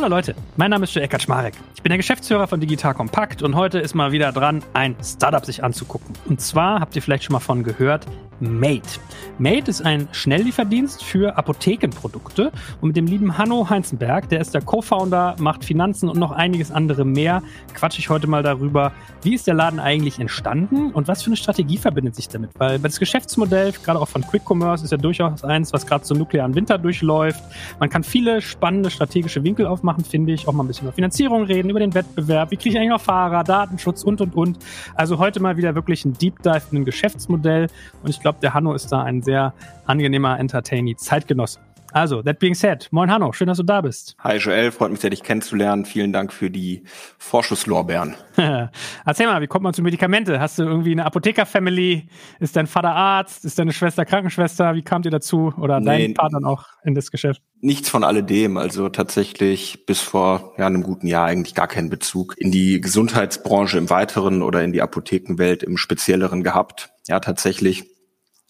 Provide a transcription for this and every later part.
Hallo Leute, mein Name ist Joel Kaczmarek. Ich bin der Geschäftsführer von Digital Kompakt und heute ist mal wieder dran, ein Startup sich anzugucken. Und zwar habt ihr vielleicht schon mal von gehört, Mate. Mate ist ein Schnelllieferdienst für Apothekenprodukte und mit dem lieben Hanno Heinzenberg, der ist der Co-Founder, macht Finanzen und noch einiges andere mehr, quatsche ich heute mal darüber, wie ist der Laden eigentlich entstanden und was für eine Strategie verbindet sich damit. Weil das Geschäftsmodell, gerade auch von Quick Commerce, ist ja durchaus eins, was gerade zum nuklearen Winter durchläuft. Man kann viele spannende strategische Winkel aufmachen, finde ich. Auch mal ein bisschen über Finanzierung reden, über den Wettbewerb, wie kriege ich eigentlich noch Fahrer, Datenschutz und, und, und. Also heute mal wieder wirklich ein Deep Dive in ein Geschäftsmodell und ich glaube, der Hanno ist da ein sehr angenehmer, entertaining Zeitgenosse. Also, that being said, moin Hanno, schön, dass du da bist. Hi Joel, freut mich sehr, dich kennenzulernen. Vielen Dank für die Vorschusslorbeeren. Erzähl mal, wie kommt man zu Medikamente? Hast du irgendwie eine Apotheker-Family? Ist dein Vater Arzt? Ist deine Schwester Krankenschwester? Wie kamt ihr dazu? Oder nee, dein Partner auch in das Geschäft? Nichts von alledem. Also tatsächlich bis vor ja, einem guten Jahr eigentlich gar keinen Bezug in die Gesundheitsbranche im Weiteren oder in die Apothekenwelt im Spezielleren gehabt. Ja, tatsächlich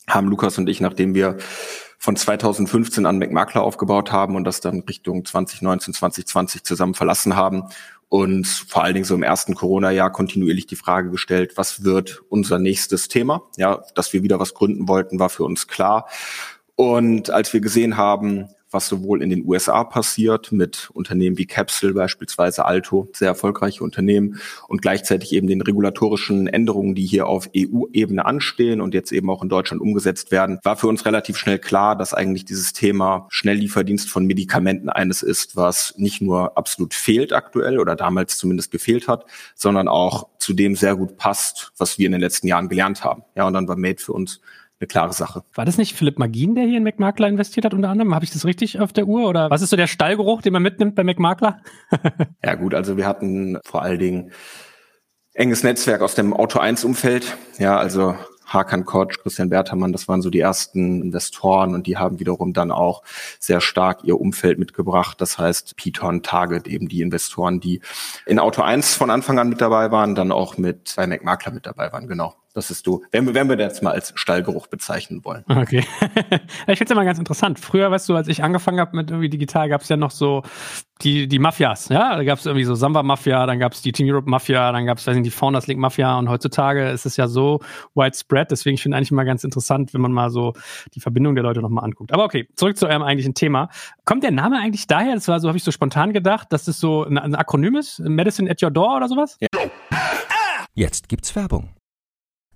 haben Lukas und ich, nachdem wir von 2015 an McMakler aufgebaut haben und das dann Richtung 2019, 2020 zusammen verlassen haben und vor allen Dingen so im ersten Corona-Jahr kontinuierlich die Frage gestellt, was wird unser nächstes Thema? Ja, dass wir wieder was gründen wollten, war für uns klar. Und als wir gesehen haben, was sowohl in den USA passiert mit Unternehmen wie Capsule beispielsweise Alto, sehr erfolgreiche Unternehmen und gleichzeitig eben den regulatorischen Änderungen, die hier auf EU-Ebene anstehen und jetzt eben auch in Deutschland umgesetzt werden, war für uns relativ schnell klar, dass eigentlich dieses Thema Schnelllieferdienst von Medikamenten eines ist, was nicht nur absolut fehlt aktuell oder damals zumindest gefehlt hat, sondern auch zu dem sehr gut passt, was wir in den letzten Jahren gelernt haben. Ja, und dann war Made für uns eine klare Sache. War das nicht Philipp Magin, der hier in McMakler investiert hat unter anderem? Habe ich das richtig auf der Uhr? Oder was ist so der Stallgeruch, den man mitnimmt bei McMakler? ja gut, also wir hatten vor allen Dingen enges Netzwerk aus dem Auto 1 Umfeld. Ja, also Hakan Kotsch, Christian Bertermann, das waren so die ersten Investoren und die haben wiederum dann auch sehr stark ihr Umfeld mitgebracht. Das heißt, Piton, Target, eben die Investoren, die in Auto 1 von Anfang an mit dabei waren, dann auch mit bei McMakler mit dabei waren, genau. Das ist du, wenn wir, wenn wir das jetzt mal als Stallgeruch bezeichnen wollen. Okay. ich finde es immer ganz interessant. Früher, weißt du, als ich angefangen habe mit irgendwie digital, gab es ja noch so die, die Mafias, ja. Da gab es irgendwie so Samba Mafia, dann gab es die Team Europe Mafia, dann gab es, weiß nicht, die Founders League Mafia und heutzutage ist es ja so widespread. Deswegen finde ich eigentlich immer ganz interessant, wenn man mal so die Verbindung der Leute nochmal anguckt. Aber okay, zurück zu eurem eigentlichen Thema. Kommt der Name eigentlich daher? Das war so, habe ich so spontan gedacht, dass das so ein, ein Akronym ist? Medicine at your door oder sowas? Ja. Jetzt gibt's Werbung.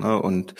ne, und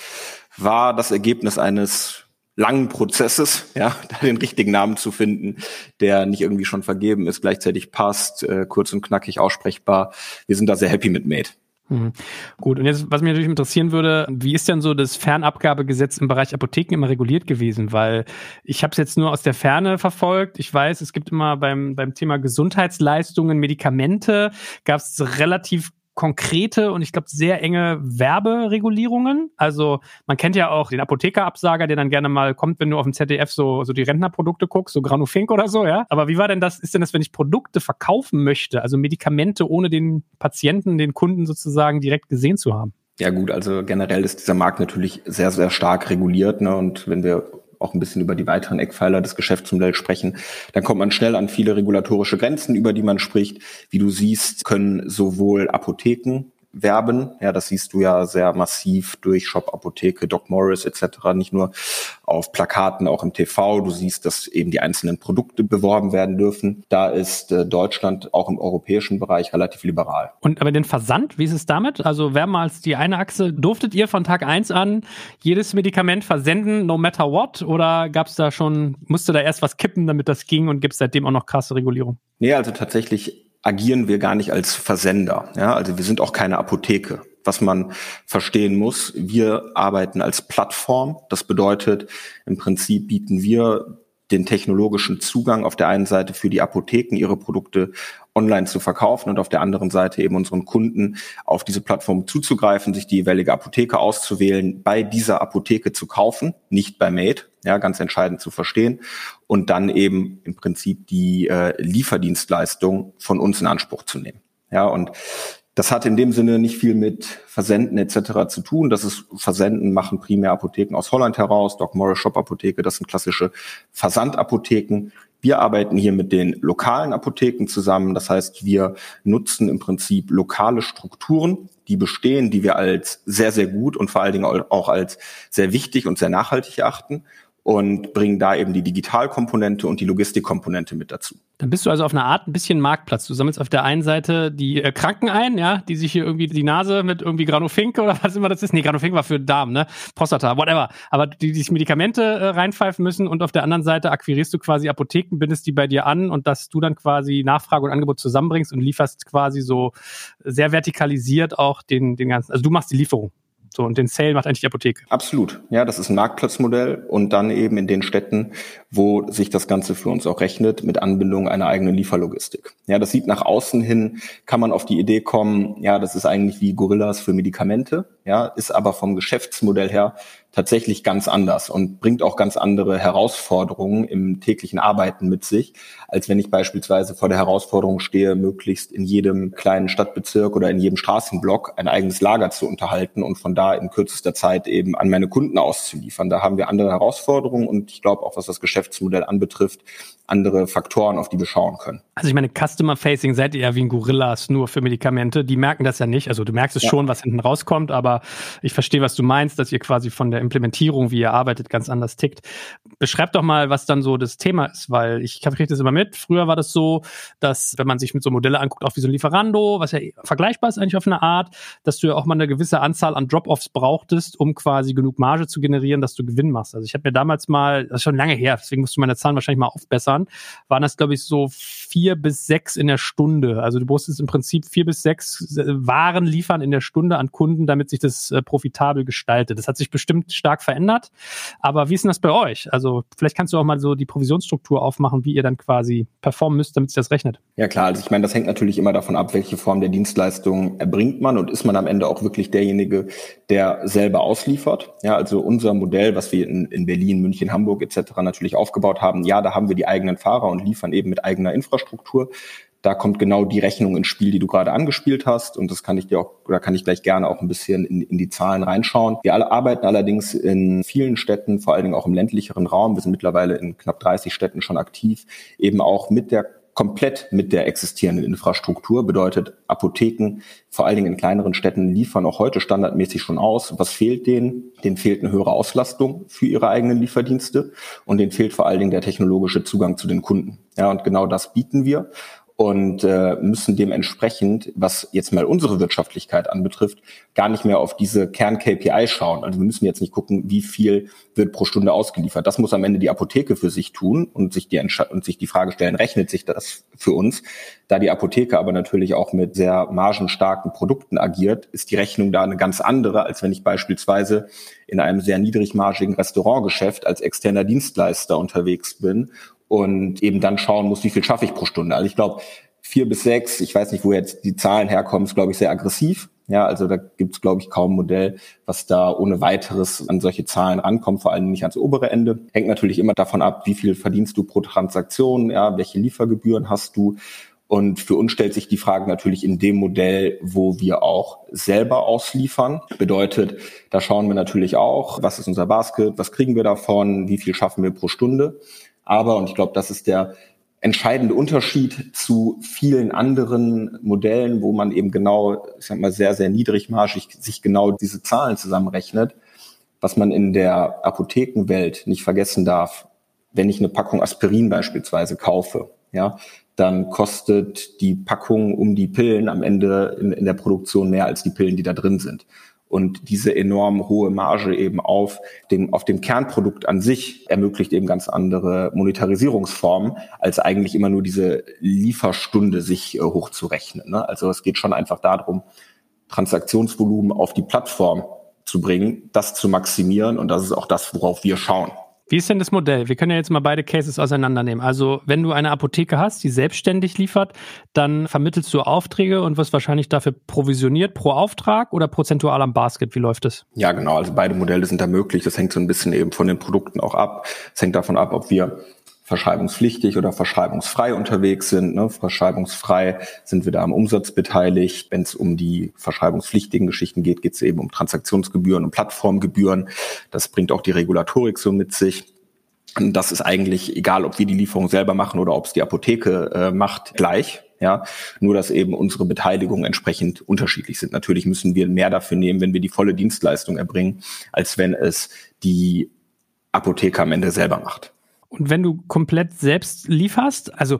war das Ergebnis eines langen Prozesses, ja, da den richtigen Namen zu finden, der nicht irgendwie schon vergeben ist, gleichzeitig passt, äh, kurz und knackig aussprechbar. Wir sind da sehr happy mit Made. Mhm. Gut, und jetzt, was mich natürlich interessieren würde, wie ist denn so das Fernabgabegesetz im Bereich Apotheken immer reguliert gewesen? Weil ich habe es jetzt nur aus der Ferne verfolgt. Ich weiß, es gibt immer beim, beim Thema Gesundheitsleistungen, Medikamente, gab es relativ konkrete und ich glaube sehr enge Werberegulierungen. Also man kennt ja auch den Apothekerabsager, der dann gerne mal kommt, wenn du auf dem ZDF so, so die Rentnerprodukte guckst, so Granufink oder so, ja. Aber wie war denn das, ist denn das, wenn ich Produkte verkaufen möchte, also Medikamente ohne den Patienten, den Kunden sozusagen direkt gesehen zu haben? Ja gut, also generell ist dieser Markt natürlich sehr, sehr stark reguliert. Ne? Und wenn wir auch ein bisschen über die weiteren Eckpfeiler des Geschäftsmodells sprechen, dann kommt man schnell an viele regulatorische Grenzen, über die man spricht. Wie du siehst, können sowohl Apotheken werben. Ja, das siehst du ja sehr massiv durch Shop Apotheke, Doc Morris etc. Nicht nur auf Plakaten, auch im TV. Du siehst, dass eben die einzelnen Produkte beworben werden dürfen. Da ist äh, Deutschland auch im europäischen Bereich relativ liberal. Und aber den Versand, wie ist es damit? Also wer mal als die eine Achse, durftet ihr von Tag eins an jedes Medikament versenden, no matter what? Oder gab es da schon, musste da erst was kippen, damit das ging und gibt es seitdem auch noch krasse Regulierung? Nee, also tatsächlich agieren wir gar nicht als Versender. Ja, also wir sind auch keine Apotheke. Was man verstehen muss, wir arbeiten als Plattform. Das bedeutet, im Prinzip bieten wir den technologischen Zugang auf der einen Seite für die Apotheken, ihre Produkte online zu verkaufen und auf der anderen Seite eben unseren Kunden auf diese Plattform zuzugreifen, sich die jeweilige Apotheke auszuwählen, bei dieser Apotheke zu kaufen, nicht bei Made, ja, ganz entscheidend zu verstehen und dann eben im Prinzip die äh, Lieferdienstleistung von uns in Anspruch zu nehmen. Ja, und das hat in dem Sinne nicht viel mit Versenden etc. zu tun. Das ist Versenden machen primär Apotheken aus Holland heraus, Doc Morris Shop Apotheke, das sind klassische Versandapotheken. Wir arbeiten hier mit den lokalen Apotheken zusammen. Das heißt, wir nutzen im Prinzip lokale Strukturen, die bestehen, die wir als sehr, sehr gut und vor allen Dingen auch als sehr wichtig und sehr nachhaltig erachten und bringen da eben die Digitalkomponente und die Logistikkomponente mit dazu. Dann bist du also auf einer Art ein bisschen Marktplatz. Du sammelst auf der einen Seite die äh, Kranken ein, ja, die sich hier irgendwie die Nase mit irgendwie Granofink oder was immer das ist. Nee, Granofink war für Damen, ne? Prostata, whatever. Aber die, die sich Medikamente äh, reinpfeifen müssen und auf der anderen Seite akquirierst du quasi Apotheken, bindest die bei dir an und dass du dann quasi Nachfrage und Angebot zusammenbringst und lieferst quasi so sehr vertikalisiert auch den, den ganzen, also du machst die Lieferung. So, und den Sale macht eigentlich die Apotheke. Absolut. Ja, das ist ein Marktplatzmodell und dann eben in den Städten, wo sich das Ganze für uns auch rechnet, mit Anbindung einer eigenen Lieferlogistik. Ja, das sieht nach außen hin, kann man auf die Idee kommen, ja, das ist eigentlich wie Gorillas für Medikamente, ja, ist aber vom Geschäftsmodell her tatsächlich ganz anders und bringt auch ganz andere Herausforderungen im täglichen Arbeiten mit sich, als wenn ich beispielsweise vor der Herausforderung stehe, möglichst in jedem kleinen Stadtbezirk oder in jedem Straßenblock ein eigenes Lager zu unterhalten und von da in kürzester Zeit eben an meine Kunden auszuliefern. Da haben wir andere Herausforderungen und ich glaube auch, was das Geschäftsmodell anbetrifft, andere Faktoren, auf die wir schauen können. Also ich meine, Customer-Facing seid ihr ja wie ein Gorillas nur für Medikamente. Die merken das ja nicht. Also du merkst es ja. schon, was hinten rauskommt, aber ich verstehe, was du meinst, dass ihr quasi von der Implementierung, wie ihr arbeitet, ganz anders tickt. Beschreib doch mal, was dann so das Thema ist, weil ich kriege das immer mit. Früher war das so, dass wenn man sich mit so Modelle anguckt, auch wie so ein Lieferando, was ja vergleichbar ist eigentlich auf eine Art, dass du ja auch mal eine gewisse Anzahl an Drop-offs brauchtest, um quasi genug Marge zu generieren, dass du Gewinn machst. Also ich habe mir damals mal, das ist schon lange her, deswegen musst du meine Zahlen wahrscheinlich mal aufbessern, waren, waren das, glaube ich, so vier bis sechs in der Stunde. Also du musstest im Prinzip vier bis sechs äh, Waren liefern in der Stunde an Kunden, damit sich das äh, profitabel gestaltet. Das hat sich bestimmt stark verändert. Aber wie ist denn das bei euch? Also vielleicht kannst du auch mal so die Provisionsstruktur aufmachen, wie ihr dann quasi performen müsst, damit sich das rechnet. Ja klar, also ich meine, das hängt natürlich immer davon ab, welche Form der Dienstleistung erbringt man und ist man am Ende auch wirklich derjenige, der selber ausliefert. Ja, also unser Modell, was wir in, in Berlin, München, Hamburg etc. natürlich aufgebaut haben, ja, da haben wir die eigenen Fahrer und liefern eben mit eigener Infrastruktur. Da kommt genau die Rechnung ins Spiel, die du gerade angespielt hast. Und das kann ich dir auch, oder kann ich gleich gerne auch ein bisschen in, in die Zahlen reinschauen. Wir alle arbeiten allerdings in vielen Städten, vor allen Dingen auch im ländlicheren Raum. Wir sind mittlerweile in knapp 30 Städten schon aktiv, eben auch mit der komplett mit der existierenden Infrastruktur. Bedeutet, Apotheken, vor allen Dingen in kleineren Städten, liefern auch heute standardmäßig schon aus. Was fehlt denen? Denen fehlt eine höhere Auslastung für ihre eigenen Lieferdienste und denen fehlt vor allen Dingen der technologische Zugang zu den Kunden. Ja, und genau das bieten wir. Und äh, müssen dementsprechend, was jetzt mal unsere Wirtschaftlichkeit anbetrifft, gar nicht mehr auf diese Kern-KPI schauen. Also wir müssen jetzt nicht gucken, wie viel wird pro Stunde ausgeliefert. Das muss am Ende die Apotheke für sich tun und sich die, und sich die Frage stellen, rechnet sich das für uns? Da die Apotheke aber natürlich auch mit sehr margenstarken Produkten agiert, ist die Rechnung da eine ganz andere, als wenn ich beispielsweise in einem sehr niedrigmargigen Restaurantgeschäft als externer Dienstleister unterwegs bin und eben dann schauen muss, wie viel schaffe ich pro Stunde. Also ich glaube, vier bis sechs, ich weiß nicht, wo jetzt die Zahlen herkommen, ist, glaube ich, sehr aggressiv. Ja, also da gibt es, glaube ich, kaum ein Modell, was da ohne weiteres an solche Zahlen rankommt, vor allem nicht ans obere Ende. Hängt natürlich immer davon ab, wie viel verdienst du pro Transaktion, ja, welche Liefergebühren hast du. Und für uns stellt sich die Frage natürlich in dem Modell, wo wir auch selber ausliefern. Bedeutet, da schauen wir natürlich auch, was ist unser Basket, was kriegen wir davon, wie viel schaffen wir pro Stunde. Aber, und ich glaube, das ist der entscheidende Unterschied zu vielen anderen Modellen, wo man eben genau, ich sag mal, sehr, sehr niedrigmarschig sich genau diese Zahlen zusammenrechnet. Was man in der Apothekenwelt nicht vergessen darf, wenn ich eine Packung Aspirin beispielsweise kaufe, ja, dann kostet die Packung um die Pillen am Ende in, in der Produktion mehr als die Pillen, die da drin sind und diese enorm hohe Marge eben auf dem, auf dem Kernprodukt an sich ermöglicht eben ganz andere Monetarisierungsformen, als eigentlich immer nur diese Lieferstunde sich äh, hochzurechnen. Ne? Also es geht schon einfach darum, Transaktionsvolumen auf die Plattform zu bringen, das zu maximieren und das ist auch das, worauf wir schauen. Wie ist denn das Modell? Wir können ja jetzt mal beide Cases auseinandernehmen. Also, wenn du eine Apotheke hast, die selbstständig liefert, dann vermittelst du Aufträge und wirst wahrscheinlich dafür provisioniert pro Auftrag oder prozentual am Basket. Wie läuft das? Ja, genau. Also beide Modelle sind da möglich. Das hängt so ein bisschen eben von den Produkten auch ab. Es hängt davon ab, ob wir verschreibungspflichtig oder verschreibungsfrei unterwegs sind. Ne? Verschreibungsfrei sind wir da am Umsatz beteiligt. Wenn es um die verschreibungspflichtigen Geschichten geht, geht es eben um Transaktionsgebühren und Plattformgebühren. Das bringt auch die Regulatorik so mit sich. Das ist eigentlich egal, ob wir die Lieferung selber machen oder ob es die Apotheke äh, macht, gleich. Ja, nur dass eben unsere Beteiligungen entsprechend unterschiedlich sind. Natürlich müssen wir mehr dafür nehmen, wenn wir die volle Dienstleistung erbringen, als wenn es die Apotheke am Ende selber macht. Und wenn du komplett selbst lieferst, also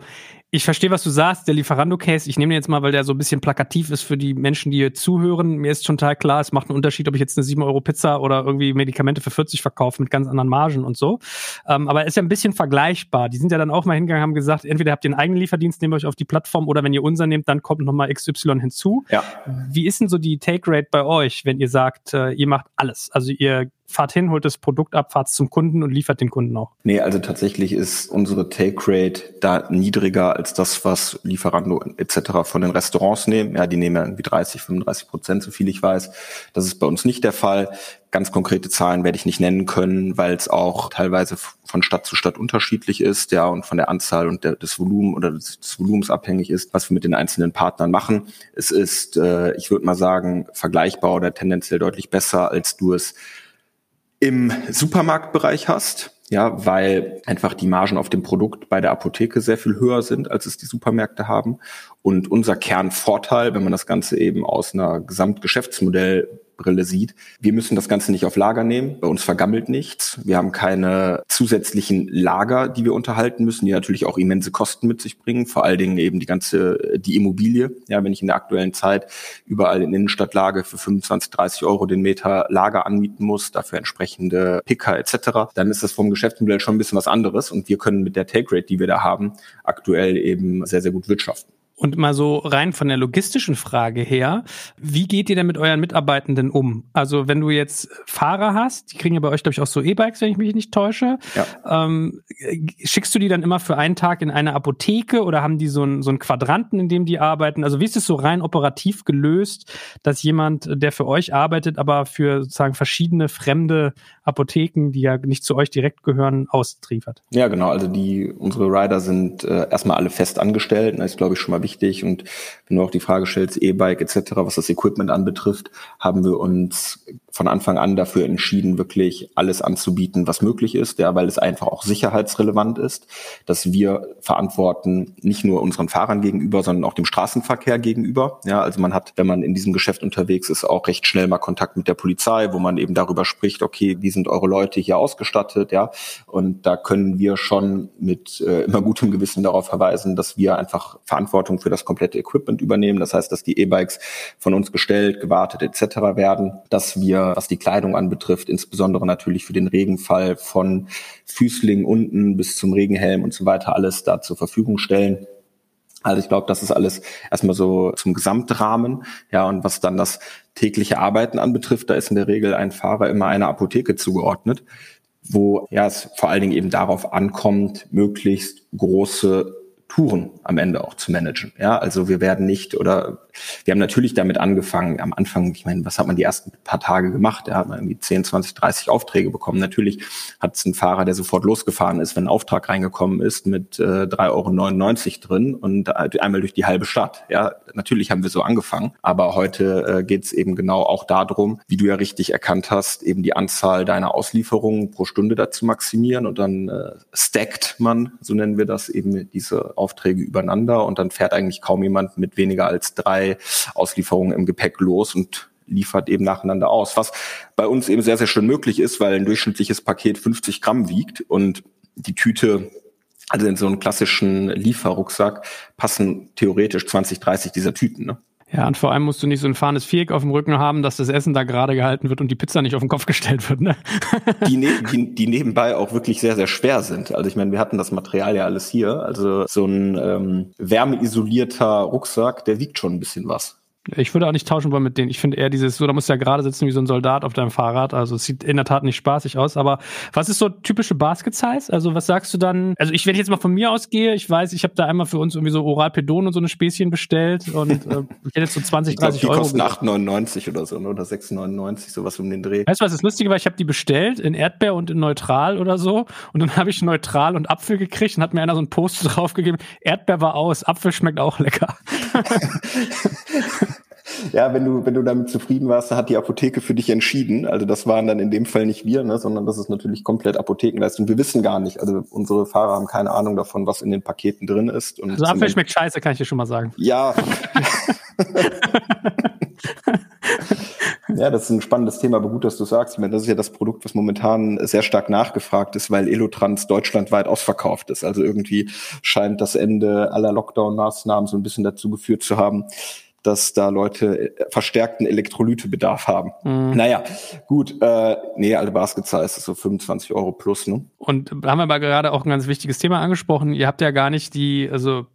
ich verstehe, was du sagst, der Lieferando-Case, ich nehme den jetzt mal, weil der so ein bisschen plakativ ist für die Menschen, die hier zuhören. Mir ist schon total klar, es macht einen Unterschied, ob ich jetzt eine 7 Euro Pizza oder irgendwie Medikamente für 40 verkaufe mit ganz anderen Margen und so. Ähm, aber ist ja ein bisschen vergleichbar. Die sind ja dann auch mal hingegangen, haben gesagt, entweder habt ihr einen eigenen Lieferdienst, nehmt euch auf die Plattform oder wenn ihr unser nehmt, dann kommt nochmal XY hinzu. Ja. Wie ist denn so die Take-Rate bei euch, wenn ihr sagt, äh, ihr macht alles? Also ihr fahrt hin, holt das Produkt ab, fahrt zum Kunden und liefert den Kunden auch? Nee, also tatsächlich ist unsere Take Rate da niedriger als das, was Lieferando etc. von den Restaurants nehmen. Ja, die nehmen ja irgendwie 30, 35 Prozent, so viel ich weiß. Das ist bei uns nicht der Fall. Ganz konkrete Zahlen werde ich nicht nennen können, weil es auch teilweise von Stadt zu Stadt unterschiedlich ist, ja, und von der Anzahl und der, des Volumen oder des, des Volumens abhängig ist, was wir mit den einzelnen Partnern machen. Es ist, äh, ich würde mal sagen, vergleichbar oder tendenziell deutlich besser, als du es im Supermarktbereich hast, ja, weil einfach die Margen auf dem Produkt bei der Apotheke sehr viel höher sind, als es die Supermärkte haben. Und unser Kernvorteil, wenn man das Ganze eben aus einer Gesamtgeschäftsmodell Brille sieht. Wir müssen das Ganze nicht auf Lager nehmen. Bei uns vergammelt nichts. Wir haben keine zusätzlichen Lager, die wir unterhalten müssen, die natürlich auch immense Kosten mit sich bringen. Vor allen Dingen eben die ganze, die Immobilie. Ja, wenn ich in der aktuellen Zeit überall in Innenstadtlage für 25, 30 Euro den Meter Lager anmieten muss, dafür entsprechende Picker etc., dann ist das vom Geschäftsmodell schon ein bisschen was anderes. Und wir können mit der Take Rate, die wir da haben, aktuell eben sehr, sehr gut wirtschaften. Und mal so rein von der logistischen Frage her, wie geht ihr denn mit euren Mitarbeitenden um? Also wenn du jetzt Fahrer hast, die kriegen ja bei euch, glaube ich, auch so E-Bikes, wenn ich mich nicht täusche. Ja. Ähm, schickst du die dann immer für einen Tag in eine Apotheke oder haben die so einen, so einen Quadranten, in dem die arbeiten? Also wie ist es so rein operativ gelöst, dass jemand, der für euch arbeitet, aber für sozusagen verschiedene fremde Apotheken, die ja nicht zu euch direkt gehören, austriefert? Ja, genau. Also die, unsere Rider sind äh, erstmal alle fest angestellt. Das ist, glaube ich, schon mal wichtig wichtig. Und wenn du auch die Frage stellst, E-Bike etc., was das Equipment anbetrifft, haben wir uns von Anfang an dafür entschieden, wirklich alles anzubieten, was möglich ist, ja, weil es einfach auch sicherheitsrelevant ist, dass wir verantworten nicht nur unseren Fahrern gegenüber, sondern auch dem Straßenverkehr gegenüber. Ja, also man hat, wenn man in diesem Geschäft unterwegs ist, auch recht schnell mal Kontakt mit der Polizei, wo man eben darüber spricht, okay, wie sind eure Leute hier ausgestattet, ja, und da können wir schon mit äh, immer gutem Gewissen darauf verweisen, dass wir einfach Verantwortung für das komplette Equipment übernehmen. Das heißt, dass die E-Bikes von uns gestellt, gewartet etc. werden, dass wir was die Kleidung anbetrifft, insbesondere natürlich für den Regenfall von Füßling unten bis zum Regenhelm und so weiter alles da zur Verfügung stellen. Also ich glaube, das ist alles erstmal so zum Gesamtrahmen. Ja, und was dann das tägliche Arbeiten anbetrifft, da ist in der Regel ein Fahrer immer einer Apotheke zugeordnet, wo ja es vor allen Dingen eben darauf ankommt, möglichst große Touren am Ende auch zu managen. Ja, also wir werden nicht oder wir haben natürlich damit angefangen, am Anfang, ich meine, was hat man die ersten paar Tage gemacht? Da hat man irgendwie 10, 20, 30 Aufträge bekommen. Natürlich hat es ein Fahrer, der sofort losgefahren ist, wenn ein Auftrag reingekommen ist mit äh, 3,99 Euro drin und äh, einmal durch die halbe Stadt. Ja, natürlich haben wir so angefangen, aber heute äh, geht es eben genau auch darum, wie du ja richtig erkannt hast, eben die Anzahl deiner Auslieferungen pro Stunde dazu maximieren und dann äh, stackt man, so nennen wir das, eben diese Aufträge übereinander und dann fährt eigentlich kaum jemand mit weniger als drei Auslieferungen im Gepäck los und liefert eben nacheinander aus, was bei uns eben sehr, sehr schön möglich ist, weil ein durchschnittliches Paket 50 Gramm wiegt und die Tüte also in so einen klassischen Lieferrucksack passen theoretisch 20, 30 dieser Tüten. Ne? Ja, und vor allem musst du nicht so ein fahrendes Viereck auf dem Rücken haben, dass das Essen da gerade gehalten wird und die Pizza nicht auf den Kopf gestellt wird. Ne? Die, ne die, die nebenbei auch wirklich sehr, sehr schwer sind. Also ich meine, wir hatten das Material ja alles hier. Also so ein ähm, wärmeisolierter Rucksack, der wiegt schon ein bisschen was. Ich würde auch nicht tauschen wollen mit denen. Ich finde eher dieses, so, da musst du ja gerade sitzen wie so ein Soldat auf deinem Fahrrad. Also es sieht in der Tat nicht spaßig aus. Aber was ist so typische Basket-Size? Also was sagst du dann? Also ich, wenn ich jetzt mal von mir ausgehe, ich weiß, ich habe da einmal für uns irgendwie so Oralpedon und so eine Späßchen bestellt und äh, ich hätte jetzt so 20, 30 glaub, die Euro. Die kosten 8,99 oder so, ne? oder 6,99, sowas um den Dreh. Weißt du, was das Lustige war? Ich habe die bestellt in Erdbeer und in Neutral oder so. Und dann habe ich Neutral und Apfel gekriegt und hat mir einer so ein Post draufgegeben. Erdbeer war aus, Apfel schmeckt auch lecker. Ja, wenn du, wenn du damit zufrieden warst, hat die Apotheke für dich entschieden. Also das waren dann in dem Fall nicht wir, ne, sondern das ist natürlich komplett Apothekenleistung. Wir wissen gar nicht, also unsere Fahrer haben keine Ahnung davon, was in den Paketen drin ist. Und also Apfel schmeckt scheiße, kann ich dir schon mal sagen. Ja. Ja, das ist ein spannendes Thema, aber gut, dass du sagst. Ich meine, das ist ja das Produkt, was momentan sehr stark nachgefragt ist, weil Elotrans deutschlandweit ausverkauft ist. Also irgendwie scheint das Ende aller Lockdown-Maßnahmen so ein bisschen dazu geführt zu haben, dass da Leute äh, verstärkten Elektrolytebedarf haben. Mhm. Naja, gut, äh, nee, alte Basketzahl ist so 25 Euro plus, ne? Und haben wir aber gerade auch ein ganz wichtiges Thema angesprochen. Ihr habt ja gar nicht die, also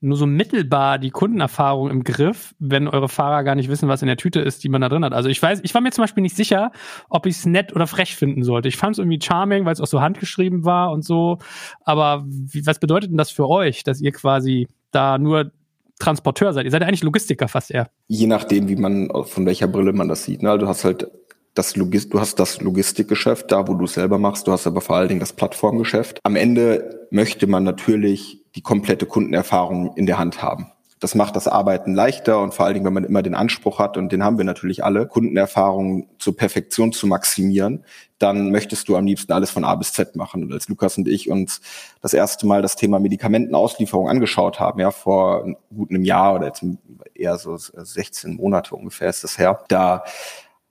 nur so mittelbar die Kundenerfahrung im Griff, wenn eure Fahrer gar nicht wissen, was in der Tüte ist, die man da drin hat. Also ich weiß, ich war mir zum Beispiel nicht sicher, ob ich es nett oder frech finden sollte. Ich fand es irgendwie charming, weil es auch so handgeschrieben war und so. Aber wie, was bedeutet denn das für euch, dass ihr quasi da nur Transporteur seid. Ihr seid ja eigentlich Logistiker fast eher. Je nachdem, wie man, von welcher Brille man das sieht. Ne? Du hast halt das Logist du hast das Logistikgeschäft, da wo du es selber machst, du hast aber vor allen Dingen das Plattformgeschäft. Am Ende möchte man natürlich die komplette Kundenerfahrung in der Hand haben. Das macht das Arbeiten leichter und vor allen Dingen, wenn man immer den Anspruch hat, und den haben wir natürlich alle, Kundenerfahrungen zur Perfektion zu maximieren, dann möchtest du am liebsten alles von A bis Z machen. Und als Lukas und ich uns das erste Mal das Thema Medikamentenauslieferung angeschaut haben, ja, vor gut einem Jahr oder jetzt eher so 16 Monate ungefähr ist das her, da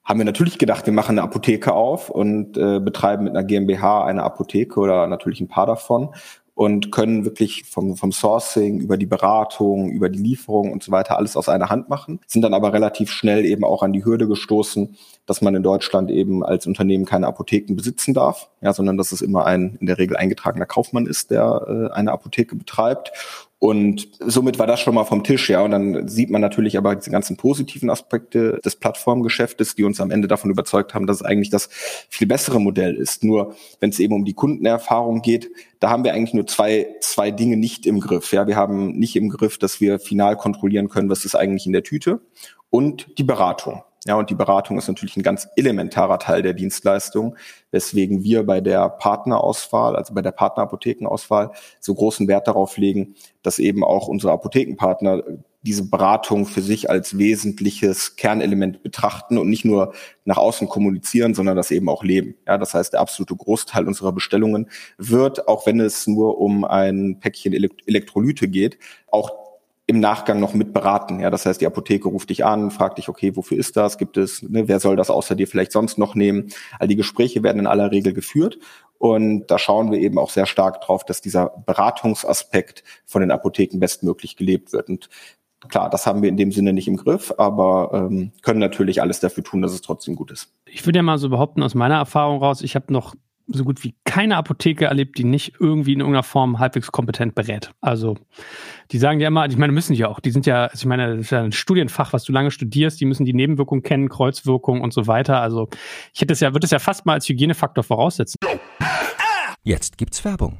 haben wir natürlich gedacht, wir machen eine Apotheke auf und äh, betreiben mit einer GmbH eine Apotheke oder natürlich ein paar davon und können wirklich vom, vom Sourcing über die Beratung, über die Lieferung und so weiter alles aus einer Hand machen, sind dann aber relativ schnell eben auch an die Hürde gestoßen, dass man in Deutschland eben als Unternehmen keine Apotheken besitzen darf, ja, sondern dass es immer ein in der Regel eingetragener Kaufmann ist, der äh, eine Apotheke betreibt. Und somit war das schon mal vom Tisch, ja. Und dann sieht man natürlich aber die ganzen positiven Aspekte des Plattformgeschäftes, die uns am Ende davon überzeugt haben, dass es eigentlich das viel bessere Modell ist. Nur wenn es eben um die Kundenerfahrung geht, da haben wir eigentlich nur zwei, zwei Dinge nicht im Griff. Ja, wir haben nicht im Griff, dass wir final kontrollieren können, was ist eigentlich in der Tüte und die Beratung. Ja, und die Beratung ist natürlich ein ganz elementarer Teil der Dienstleistung, weswegen wir bei der Partnerauswahl, also bei der Partnerapothekenauswahl, so großen Wert darauf legen, dass eben auch unsere Apothekenpartner diese Beratung für sich als wesentliches Kernelement betrachten und nicht nur nach außen kommunizieren, sondern das eben auch leben. Ja, das heißt, der absolute Großteil unserer Bestellungen wird, auch wenn es nur um ein Päckchen Elektrolyte geht, auch im Nachgang noch mit beraten. Ja, das heißt, die Apotheke ruft dich an, fragt dich, okay, wofür ist das? Gibt es, ne, wer soll das außer dir vielleicht sonst noch nehmen? All die Gespräche werden in aller Regel geführt. Und da schauen wir eben auch sehr stark drauf, dass dieser Beratungsaspekt von den Apotheken bestmöglich gelebt wird. Und klar, das haben wir in dem Sinne nicht im Griff, aber ähm, können natürlich alles dafür tun, dass es trotzdem gut ist. Ich würde ja mal so behaupten, aus meiner Erfahrung raus, ich habe noch so gut wie keine Apotheke erlebt, die nicht irgendwie in irgendeiner Form halbwegs kompetent berät. Also die sagen ja immer, ich meine, müssen die auch. Die sind ja, also ich meine, das ist ja ein Studienfach, was du lange studierst. Die müssen die Nebenwirkungen kennen, Kreuzwirkungen und so weiter. Also ich hätte es ja, würde es ja fast mal als Hygienefaktor voraussetzen. Jetzt gibt's Werbung.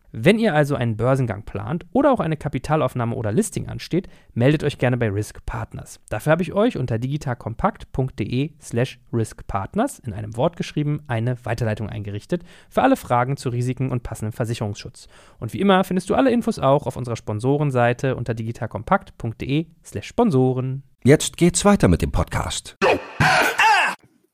Wenn ihr also einen Börsengang plant oder auch eine Kapitalaufnahme oder Listing ansteht, meldet euch gerne bei Risk Partners. Dafür habe ich euch unter digitalkompakt.de slash riskpartners in einem Wort geschrieben eine Weiterleitung eingerichtet für alle Fragen zu Risiken und passendem Versicherungsschutz. Und wie immer findest du alle Infos auch auf unserer Sponsorenseite unter digitalkompakt.de slash Sponsoren. Jetzt geht's weiter mit dem Podcast.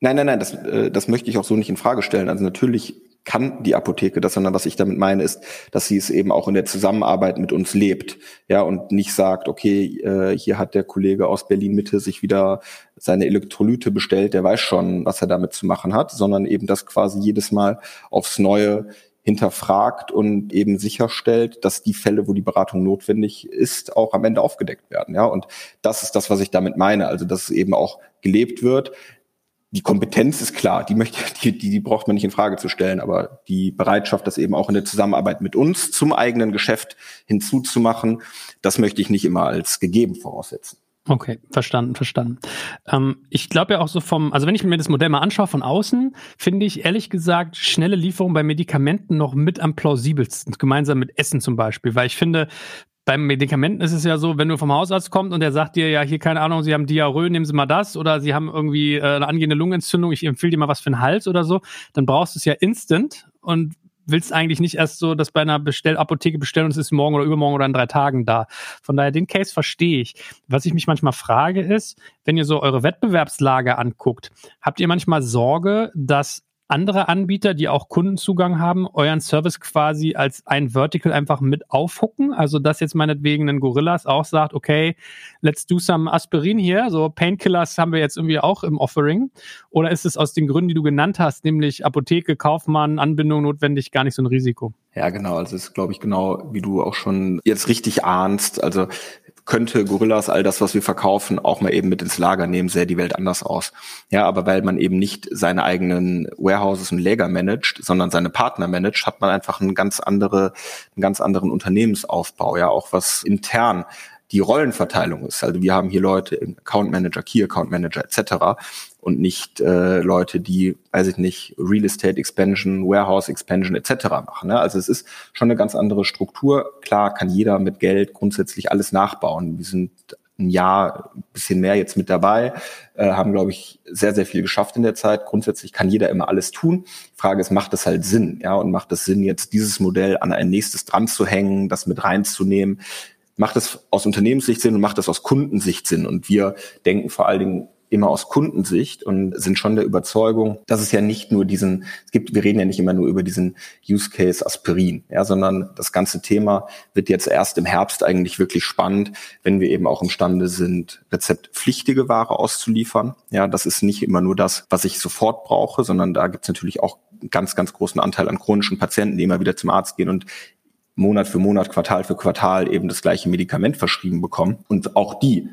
Nein, nein, nein, das, äh, das möchte ich auch so nicht in Frage stellen. Also natürlich kann die Apotheke das, sondern was ich damit meine, ist, dass sie es eben auch in der Zusammenarbeit mit uns lebt, ja, und nicht sagt, okay, äh, hier hat der Kollege aus Berlin Mitte sich wieder seine Elektrolyte bestellt, der weiß schon, was er damit zu machen hat, sondern eben das quasi jedes Mal aufs Neue hinterfragt und eben sicherstellt, dass die Fälle, wo die Beratung notwendig ist, auch am Ende aufgedeckt werden. Ja, und das ist das, was ich damit meine. Also, dass es eben auch gelebt wird die Kompetenz ist klar, die möchte, die, die, die braucht man nicht in Frage zu stellen, aber die Bereitschaft, das eben auch in der Zusammenarbeit mit uns zum eigenen Geschäft hinzuzumachen, das möchte ich nicht immer als gegeben voraussetzen. Okay, verstanden, verstanden. Ähm, ich glaube ja auch so vom, also wenn ich mir das Modell mal anschaue von außen, finde ich ehrlich gesagt schnelle Lieferung bei Medikamenten noch mit am plausibelsten, gemeinsam mit Essen zum Beispiel, weil ich finde, beim Medikamenten ist es ja so, wenn du vom Hausarzt kommst und der sagt dir ja hier keine Ahnung, Sie haben Diarrhoe, nehmen Sie mal das oder Sie haben irgendwie äh, eine angehende Lungenentzündung, ich empfehle dir mal was für den Hals oder so, dann brauchst du es ja instant und willst eigentlich nicht erst so, dass bei einer Bestellapotheke bestellen und es ist morgen oder übermorgen oder in drei Tagen da. Von daher, den Case verstehe ich. Was ich mich manchmal frage ist, wenn ihr so eure Wettbewerbslage anguckt, habt ihr manchmal Sorge, dass andere Anbieter, die auch Kundenzugang haben, euren Service quasi als ein Vertical einfach mit aufhucken? Also, dass jetzt meinetwegen ein Gorillas auch sagt, okay, let's do some Aspirin hier, so Painkillers haben wir jetzt irgendwie auch im Offering. Oder ist es aus den Gründen, die du genannt hast, nämlich Apotheke, Kaufmann, Anbindung notwendig, gar nicht so ein Risiko? Ja, genau. Also, es ist, glaube ich, genau, wie du auch schon jetzt richtig ahnst. Also, könnte Gorillas all das, was wir verkaufen, auch mal eben mit ins Lager nehmen, sähe die Welt anders aus. Ja, aber weil man eben nicht seine eigenen Warehouses und Lager managt, sondern seine Partner managt, hat man einfach einen ganz andere, einen ganz anderen Unternehmensaufbau, ja, auch was intern die Rollenverteilung ist. Also wir haben hier Leute, Account Manager, Key Account Manager etc. und nicht äh, Leute, die, weiß ich nicht, Real Estate Expansion, Warehouse Expansion etc. machen. Ne? Also es ist schon eine ganz andere Struktur. Klar kann jeder mit Geld grundsätzlich alles nachbauen. Wir sind ein Jahr, ein bisschen mehr jetzt mit dabei, äh, haben, glaube ich, sehr, sehr viel geschafft in der Zeit. Grundsätzlich kann jeder immer alles tun. Die Frage ist, macht es halt Sinn? Ja, und macht es Sinn, jetzt dieses Modell an ein nächstes dran zu hängen, das mit reinzunehmen? macht es aus Unternehmenssicht Sinn und macht es aus Kundensicht Sinn. Und wir denken vor allen Dingen immer aus Kundensicht und sind schon der Überzeugung, dass es ja nicht nur diesen, es gibt, wir reden ja nicht immer nur über diesen Use Case Aspirin, ja, sondern das ganze Thema wird jetzt erst im Herbst eigentlich wirklich spannend, wenn wir eben auch imstande sind, rezeptpflichtige Ware auszuliefern. Ja, das ist nicht immer nur das, was ich sofort brauche, sondern da gibt es natürlich auch einen ganz, ganz großen Anteil an chronischen Patienten, die immer wieder zum Arzt gehen und Monat für Monat, Quartal für Quartal eben das gleiche Medikament verschrieben bekommen. Und auch die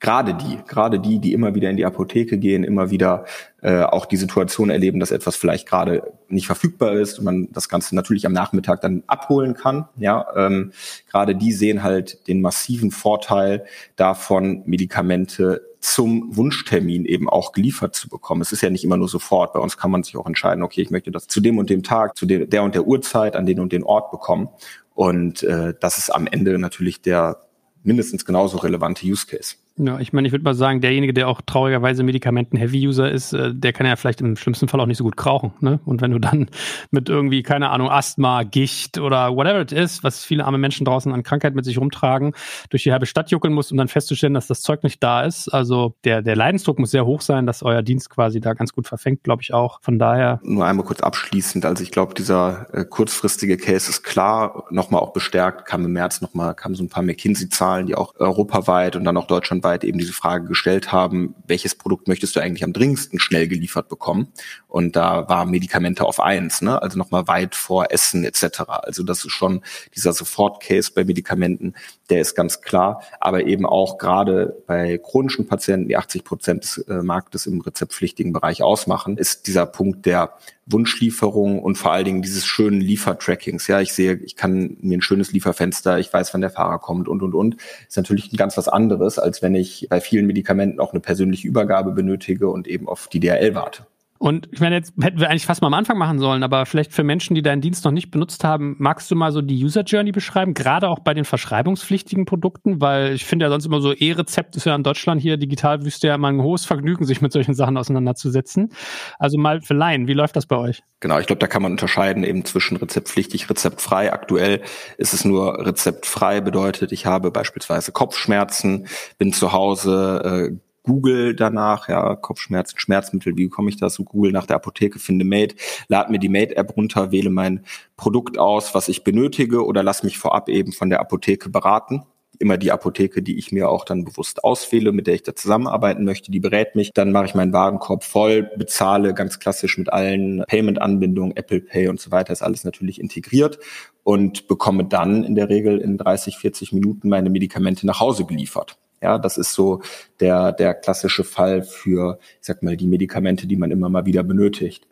gerade die, gerade die, die immer wieder in die Apotheke gehen, immer wieder äh, auch die Situation erleben, dass etwas vielleicht gerade nicht verfügbar ist und man das Ganze natürlich am Nachmittag dann abholen kann. Ja, ähm, gerade die sehen halt den massiven Vorteil davon, Medikamente zum Wunschtermin eben auch geliefert zu bekommen. Es ist ja nicht immer nur sofort. Bei uns kann man sich auch entscheiden, okay, ich möchte das zu dem und dem Tag, zu der und der Uhrzeit, an den und den Ort bekommen. Und äh, das ist am Ende natürlich der mindestens genauso relevante Use Case. Ja, ich meine, ich würde mal sagen, derjenige, der auch traurigerweise Medikamenten-Heavy-User ist, äh, der kann ja vielleicht im schlimmsten Fall auch nicht so gut krauchen. Ne? Und wenn du dann mit irgendwie, keine Ahnung, Asthma, Gicht oder whatever it is, was viele arme Menschen draußen an Krankheit mit sich rumtragen, durch die halbe Stadt juckeln musst, um dann festzustellen, dass das Zeug nicht da ist. Also der, der Leidensdruck muss sehr hoch sein, dass euer Dienst quasi da ganz gut verfängt, glaube ich auch. Von daher. Nur einmal kurz abschließend. Also ich glaube, dieser äh, kurzfristige Case ist klar, nochmal auch bestärkt, kam im März nochmal, kamen so ein paar McKinsey-Zahlen, die auch europaweit und dann auch deutschlandweit weit eben diese Frage gestellt haben, welches Produkt möchtest du eigentlich am dringendsten schnell geliefert bekommen? Und da war Medikamente auf eins, ne? also nochmal weit vor Essen etc. Also das ist schon dieser Sofort-Case bei Medikamenten, der ist ganz klar. Aber eben auch gerade bei chronischen Patienten, die 80 Prozent des äh, Marktes im rezeptpflichtigen Bereich ausmachen, ist dieser Punkt der Wunschlieferung und vor allen Dingen dieses schönen Liefertrackings. Ja, ich sehe, ich kann mir ein schönes Lieferfenster, ich weiß, wann der Fahrer kommt und, und, und. Ist natürlich ein ganz was anderes, als wenn ich bei vielen Medikamenten auch eine persönliche Übergabe benötige und eben auf die DRL warte. Und ich meine, jetzt hätten wir eigentlich fast mal am Anfang machen sollen, aber vielleicht für Menschen, die deinen Dienst noch nicht benutzt haben, magst du mal so die User Journey beschreiben, gerade auch bei den verschreibungspflichtigen Produkten, weil ich finde ja sonst immer so E-Rezept ist ja in Deutschland hier digital wüsste ja immer ein hohes Vergnügen, sich mit solchen Sachen auseinanderzusetzen. Also mal für Laien, wie läuft das bei euch? Genau, ich glaube, da kann man unterscheiden eben zwischen rezeptpflichtig, rezeptfrei. Aktuell ist es nur rezeptfrei, bedeutet, ich habe beispielsweise Kopfschmerzen, bin zu Hause, äh, Google danach, ja, Kopfschmerzen, Schmerzmittel, wie komme ich das? Google nach der Apotheke, finde Mate, lade mir die Mate-App runter, wähle mein Produkt aus, was ich benötige oder lass mich vorab eben von der Apotheke beraten immer die Apotheke, die ich mir auch dann bewusst auswähle, mit der ich da zusammenarbeiten möchte, die berät mich. Dann mache ich meinen Warenkorb voll, bezahle ganz klassisch mit allen Payment-Anbindungen, Apple Pay und so weiter, ist alles natürlich integriert und bekomme dann in der Regel in 30, 40 Minuten meine Medikamente nach Hause geliefert. Ja, das ist so der, der klassische Fall für, ich sag mal, die Medikamente, die man immer mal wieder benötigt.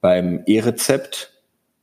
Beim E-Rezept,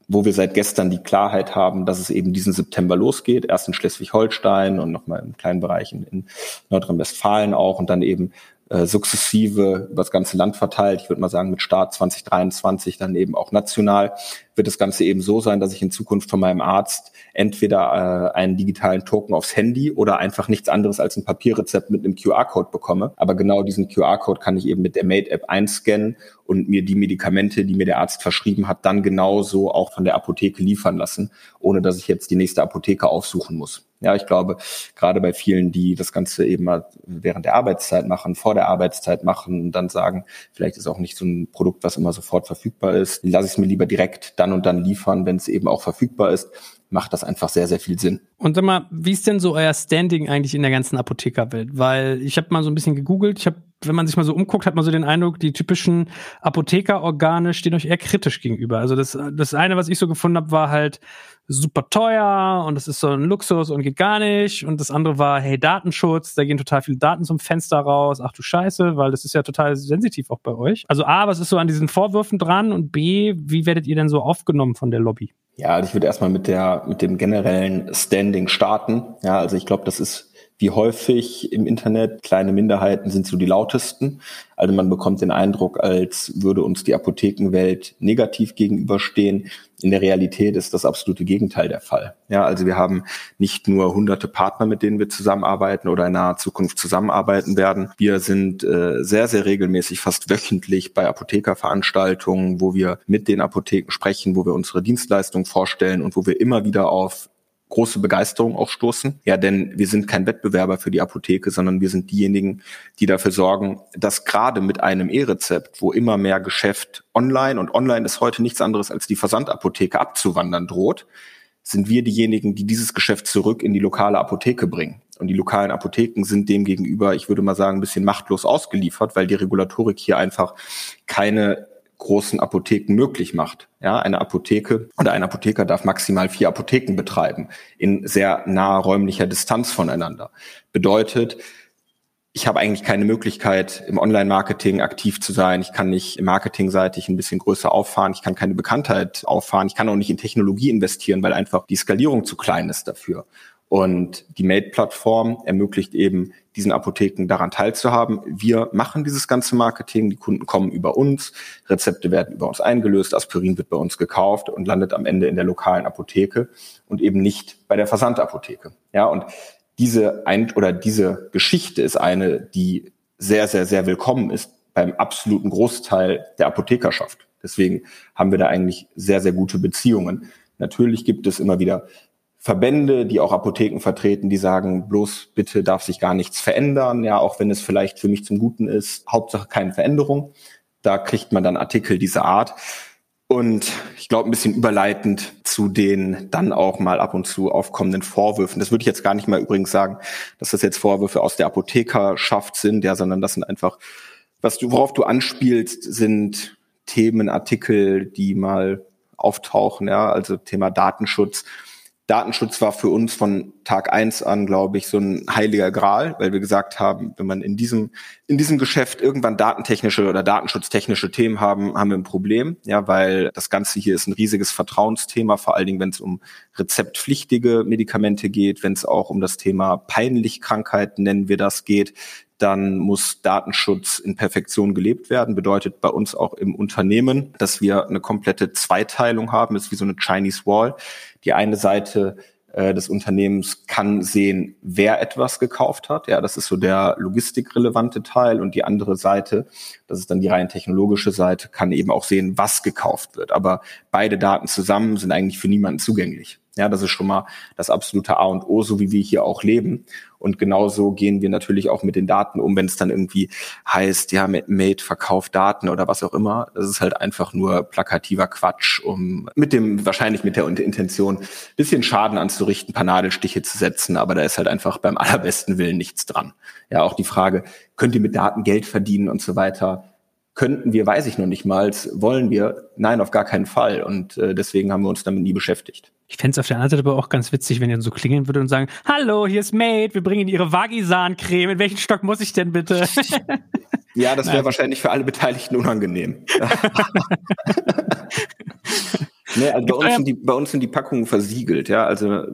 wo wir seit gestern die Klarheit haben, dass es eben diesen September losgeht, erst in Schleswig-Holstein und nochmal im kleinen Bereich in, in Nordrhein-Westfalen auch und dann eben äh, sukzessive über das ganze Land verteilt. Ich würde mal sagen, mit Start 2023 dann eben auch national wird das Ganze eben so sein, dass ich in Zukunft von meinem Arzt entweder äh, einen digitalen Token aufs Handy oder einfach nichts anderes als ein Papierrezept mit einem QR-Code bekomme. Aber genau diesen QR-Code kann ich eben mit der Made-App einscannen und mir die Medikamente, die mir der Arzt verschrieben hat, dann genauso auch von der Apotheke liefern lassen, ohne dass ich jetzt die nächste Apotheke aufsuchen muss. Ja, ich glaube, gerade bei vielen, die das Ganze eben mal während der Arbeitszeit machen, vor der Arbeitszeit machen dann sagen, vielleicht ist auch nicht so ein Produkt, was immer sofort verfügbar ist, lasse ich es mir lieber direkt dann und dann liefern, wenn es eben auch verfügbar ist, macht das einfach sehr, sehr viel Sinn. Und sag mal, wie ist denn so euer Standing eigentlich in der ganzen Apothekerwelt? Weil ich habe mal so ein bisschen gegoogelt, ich habe wenn man sich mal so umguckt, hat man so den Eindruck, die typischen Apothekerorgane stehen euch eher kritisch gegenüber. Also das, das eine, was ich so gefunden habe, war halt super teuer und das ist so ein Luxus und geht gar nicht. Und das andere war, hey, Datenschutz, da gehen total viele Daten zum Fenster raus. Ach du Scheiße, weil das ist ja total sensitiv auch bei euch. Also A, was ist so an diesen Vorwürfen dran? Und B, wie werdet ihr denn so aufgenommen von der Lobby? Ja, ich würde erstmal mit der, mit dem generellen Standing starten. Ja, also ich glaube, das ist wie häufig im Internet, kleine Minderheiten sind so die lautesten. Also man bekommt den Eindruck, als würde uns die Apothekenwelt negativ gegenüberstehen. In der Realität ist das absolute Gegenteil der Fall. Ja, also wir haben nicht nur hunderte Partner, mit denen wir zusammenarbeiten oder in naher Zukunft zusammenarbeiten werden. Wir sind äh, sehr, sehr regelmäßig, fast wöchentlich bei Apothekerveranstaltungen, wo wir mit den Apotheken sprechen, wo wir unsere Dienstleistungen vorstellen und wo wir immer wieder auf große Begeisterung auch stoßen. Ja, denn wir sind kein Wettbewerber für die Apotheke, sondern wir sind diejenigen, die dafür sorgen, dass gerade mit einem E-Rezept, wo immer mehr Geschäft online und online ist heute nichts anderes als die Versandapotheke abzuwandern droht, sind wir diejenigen, die dieses Geschäft zurück in die lokale Apotheke bringen. Und die lokalen Apotheken sind dem gegenüber, ich würde mal sagen, ein bisschen machtlos ausgeliefert, weil die Regulatorik hier einfach keine großen Apotheken möglich macht. Ja, eine Apotheke oder ein Apotheker darf maximal vier Apotheken betreiben in sehr naher räumlicher Distanz voneinander. Bedeutet, ich habe eigentlich keine Möglichkeit, im Online-Marketing aktiv zu sein. Ich kann nicht marketingseitig ein bisschen größer auffahren. Ich kann keine Bekanntheit auffahren. Ich kann auch nicht in Technologie investieren, weil einfach die Skalierung zu klein ist dafür. Und die Made-Plattform ermöglicht eben diesen Apotheken daran teilzuhaben. Wir machen dieses ganze Marketing, die Kunden kommen über uns, Rezepte werden über uns eingelöst, Aspirin wird bei uns gekauft und landet am Ende in der lokalen Apotheke und eben nicht bei der Versandapotheke. Ja, und diese ein oder diese Geschichte ist eine, die sehr, sehr, sehr willkommen ist beim absoluten Großteil der Apothekerschaft. Deswegen haben wir da eigentlich sehr, sehr gute Beziehungen. Natürlich gibt es immer wieder Verbände, die auch Apotheken vertreten, die sagen, bloß bitte darf sich gar nichts verändern, ja, auch wenn es vielleicht für mich zum Guten ist, Hauptsache keine Veränderung. Da kriegt man dann Artikel dieser Art. Und ich glaube, ein bisschen überleitend zu den dann auch mal ab und zu aufkommenden Vorwürfen. Das würde ich jetzt gar nicht mal übrigens sagen, dass das jetzt Vorwürfe aus der Apothekerschaft sind, ja, sondern das sind einfach, was du, worauf du anspielst, sind Themen, Artikel, die mal auftauchen, ja, also Thema Datenschutz Datenschutz war für uns von Tag eins an, glaube ich, so ein heiliger Gral, weil wir gesagt haben, wenn man in diesem, in diesem Geschäft irgendwann datentechnische oder datenschutztechnische Themen haben, haben wir ein Problem. Ja, weil das Ganze hier ist ein riesiges Vertrauensthema, vor allen Dingen, wenn es um rezeptpflichtige Medikamente geht, wenn es auch um das Thema Peinlichkrankheiten, nennen wir das, geht, dann muss Datenschutz in Perfektion gelebt werden. Bedeutet bei uns auch im Unternehmen, dass wir eine komplette Zweiteilung haben. ist wie so eine Chinese Wall. Die eine Seite äh, des Unternehmens kann sehen, wer etwas gekauft hat. Ja, das ist so der logistikrelevante Teil. Und die andere Seite, das ist dann die rein technologische Seite, kann eben auch sehen, was gekauft wird. Aber beide Daten zusammen sind eigentlich für niemanden zugänglich. Ja, das ist schon mal das absolute A und O, so wie wir hier auch leben. Und genauso gehen wir natürlich auch mit den Daten um, wenn es dann irgendwie heißt, ja, Made verkauft Daten oder was auch immer. Das ist halt einfach nur plakativer Quatsch, um mit dem, wahrscheinlich mit der Intention, bisschen Schaden anzurichten, paar Nadelstiche zu setzen. Aber da ist halt einfach beim allerbesten Willen nichts dran. Ja, auch die Frage, könnt ihr mit Daten Geld verdienen und so weiter? Könnten wir, weiß ich noch nicht mal, wollen wir? Nein, auf gar keinen Fall. Und äh, deswegen haben wir uns damit nie beschäftigt. Ich fände es auf der anderen Seite aber auch ganz witzig, wenn ihr so klingeln würde und sagen, hallo, hier ist Mate, wir bringen Ihre Vagisan-Creme. In welchen Stock muss ich denn bitte? ja, das wäre wahrscheinlich für alle Beteiligten unangenehm. nee, also bei uns, sind die, bei uns sind die Packungen versiegelt, ja. Also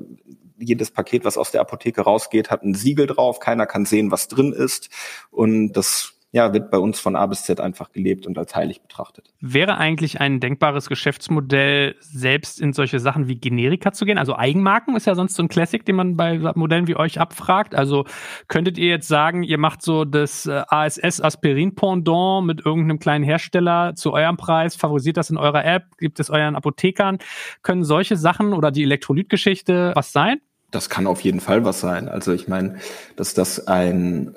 jedes Paket, was aus der Apotheke rausgeht, hat ein Siegel drauf. Keiner kann sehen, was drin ist. Und das ja, wird bei uns von A bis Z einfach gelebt und als heilig betrachtet. Wäre eigentlich ein denkbares Geschäftsmodell, selbst in solche Sachen wie Generika zu gehen? Also Eigenmarken ist ja sonst so ein Classic, den man bei Modellen wie euch abfragt. Also könntet ihr jetzt sagen, ihr macht so das äh, ASS Aspirin Pendant mit irgendeinem kleinen Hersteller zu eurem Preis, favorisiert das in eurer App, gibt es euren Apothekern? Können solche Sachen oder die Elektrolytgeschichte was sein? Das kann auf jeden Fall was sein. Also ich meine, dass das ein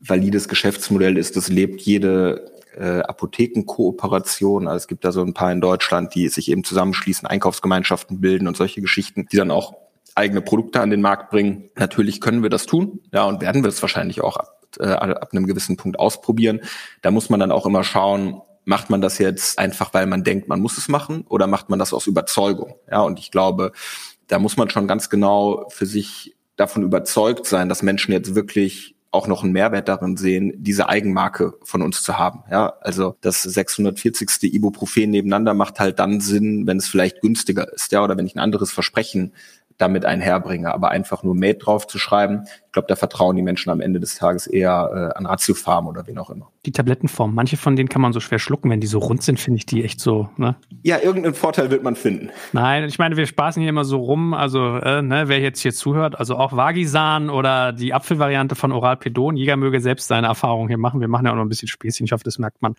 valides Geschäftsmodell ist. Das lebt jede äh, Apothekenkooperation. Also es gibt da so ein paar in Deutschland, die sich eben zusammenschließen, Einkaufsgemeinschaften bilden und solche Geschichten, die dann auch eigene Produkte an den Markt bringen. Natürlich können wir das tun, ja, und werden wir es wahrscheinlich auch ab, äh, ab einem gewissen Punkt ausprobieren. Da muss man dann auch immer schauen, macht man das jetzt einfach, weil man denkt, man muss es machen, oder macht man das aus Überzeugung? Ja, und ich glaube, da muss man schon ganz genau für sich davon überzeugt sein, dass Menschen jetzt wirklich auch noch einen Mehrwert darin sehen, diese Eigenmarke von uns zu haben. Ja, also das 640. Ibuprofen nebeneinander macht halt dann Sinn, wenn es vielleicht günstiger ist, ja, oder wenn ich ein anderes Versprechen damit einherbringe. Aber einfach nur Made drauf zu schreiben, ich glaube, da vertrauen die Menschen am Ende des Tages eher äh, an Ratiofarm oder wen auch immer. Die Tablettenform, manche von denen kann man so schwer schlucken, wenn die so rund sind, finde ich die echt so. Ne? Ja, irgendeinen Vorteil wird man finden. Nein, ich meine, wir spaßen hier immer so rum, also äh, ne, wer jetzt hier zuhört, also auch Vagisan oder die Apfelvariante von Oralpedon, jeder möge selbst seine Erfahrungen hier machen. Wir machen ja auch noch ein bisschen Späßchen, ich hoffe, das merkt man.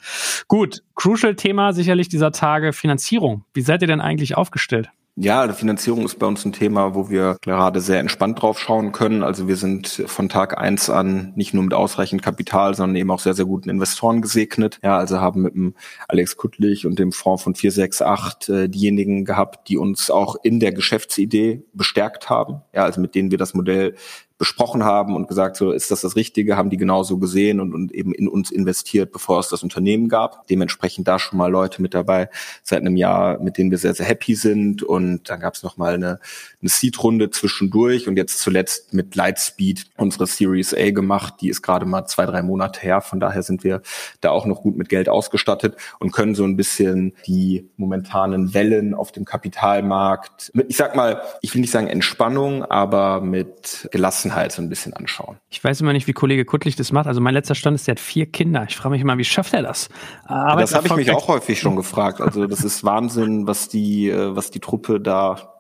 Gut, crucial Thema sicherlich dieser Tage, Finanzierung. Wie seid ihr denn eigentlich aufgestellt? Ja, die Finanzierung ist bei uns ein Thema, wo wir gerade sehr entspannt drauf schauen können. Also wir sind von Tag eins an nicht nur mit ausreichend Kapital, sondern eben auch sehr, sehr guten Investoren gesegnet. Ja, also haben mit dem Alex Kuttlich und dem Fonds von 468 äh, diejenigen gehabt, die uns auch in der Geschäftsidee bestärkt haben. Ja, also mit denen wir das Modell besprochen haben und gesagt, so ist das das Richtige, haben die genauso gesehen und, und eben in uns investiert, bevor es das Unternehmen gab. Dementsprechend da schon mal Leute mit dabei seit einem Jahr, mit denen wir sehr, sehr happy sind. Und dann gab es noch mal eine, eine Seed-Runde zwischendurch und jetzt zuletzt mit Lightspeed unsere Series A gemacht. Die ist gerade mal zwei, drei Monate her. Von daher sind wir da auch noch gut mit Geld ausgestattet und können so ein bisschen die momentanen Wellen auf dem Kapitalmarkt, ich sag mal, ich will nicht sagen Entspannung, aber mit Gelassenheit Gelassenheit so ein bisschen anschauen. Ich weiß immer nicht, wie Kollege Kuttlich das macht. Also mein letzter Stand ist, der hat vier Kinder. Ich frage mich immer, wie schafft er das? Aber das habe ich mich auch häufig schon gefragt. Also das ist Wahnsinn, was die, äh, was die Truppe da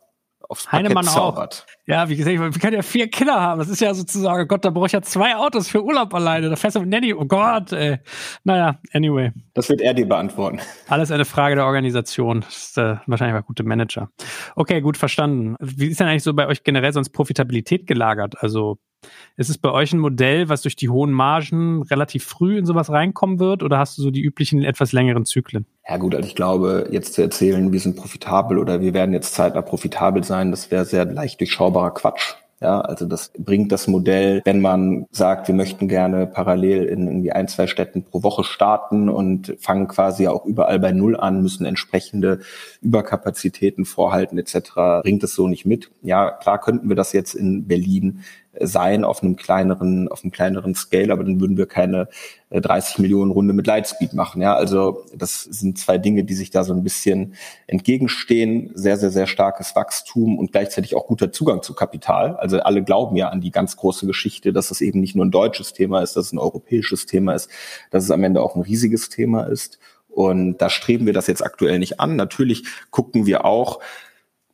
aufs Parkett Heinemann zaubert. Auch. Ja, wie gesagt, wir können ja vier Kinder haben. Das ist ja sozusagen, oh Gott, da brauche ich ja zwei Autos für Urlaub alleine. Da fährst du mit Nanny, oh Gott, ey. Naja, anyway. Das wird er dir beantworten. Alles eine Frage der Organisation. Das ist äh, wahrscheinlich ein guter Manager. Okay, gut verstanden. Wie ist denn eigentlich so bei euch generell sonst Profitabilität gelagert? Also ist es bei euch ein Modell, was durch die hohen Margen relativ früh in sowas reinkommen wird oder hast du so die üblichen etwas längeren Zyklen? Ja gut, also ich glaube, jetzt zu erzählen, wir sind profitabel oder wir werden jetzt zeitnah profitabel sein, das wäre sehr leicht durchschaubarer Quatsch. Ja, also das bringt das Modell, wenn man sagt, wir möchten gerne parallel in irgendwie ein, zwei Städten pro Woche starten und fangen quasi auch überall bei Null an, müssen entsprechende Überkapazitäten vorhalten etc., bringt es so nicht mit. Ja, klar könnten wir das jetzt in Berlin sein auf einem kleineren, auf einem kleineren Scale, aber dann würden wir keine 30 äh, Millionen Runde mit Lightspeed machen. Ja, also das sind zwei Dinge, die sich da so ein bisschen entgegenstehen. Sehr, sehr, sehr starkes Wachstum und gleichzeitig auch guter Zugang zu Kapital. Also alle glauben ja an die ganz große Geschichte, dass es eben nicht nur ein deutsches Thema ist, dass es ein europäisches Thema ist, dass es am Ende auch ein riesiges Thema ist. Und da streben wir das jetzt aktuell nicht an. Natürlich gucken wir auch,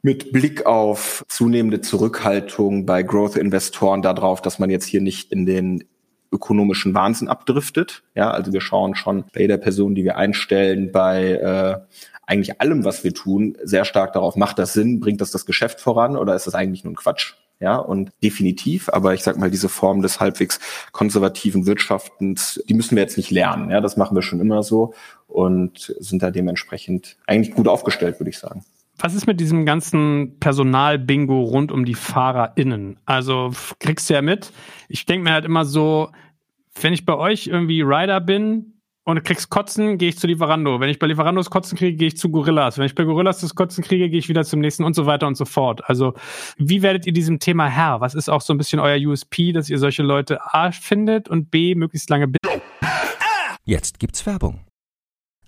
mit Blick auf zunehmende Zurückhaltung bei Growth-Investoren darauf, dass man jetzt hier nicht in den ökonomischen Wahnsinn abdriftet. Ja, also wir schauen schon bei jeder Person, die wir einstellen, bei äh, eigentlich allem, was wir tun, sehr stark darauf, macht das Sinn, bringt das das Geschäft voran oder ist das eigentlich nur ein Quatsch? Ja, und definitiv, aber ich sag mal, diese Form des halbwegs konservativen Wirtschaftens, die müssen wir jetzt nicht lernen. Ja, das machen wir schon immer so und sind da dementsprechend eigentlich gut aufgestellt, würde ich sagen. Was ist mit diesem ganzen Personal-Bingo rund um die FahrerInnen? Also kriegst du ja mit. Ich denke mir halt immer so, wenn ich bei euch irgendwie Rider bin und kriegst Kotzen, gehe ich zu Lieferando. Wenn ich bei Lieferandos Kotzen kriege, gehe ich zu Gorillas. Wenn ich bei Gorillas das Kotzen kriege, gehe ich wieder zum nächsten und so weiter und so fort. Also wie werdet ihr diesem Thema Herr? Was ist auch so ein bisschen euer USP, dass ihr solche Leute A findet und B möglichst lange Jetzt gibt's Werbung.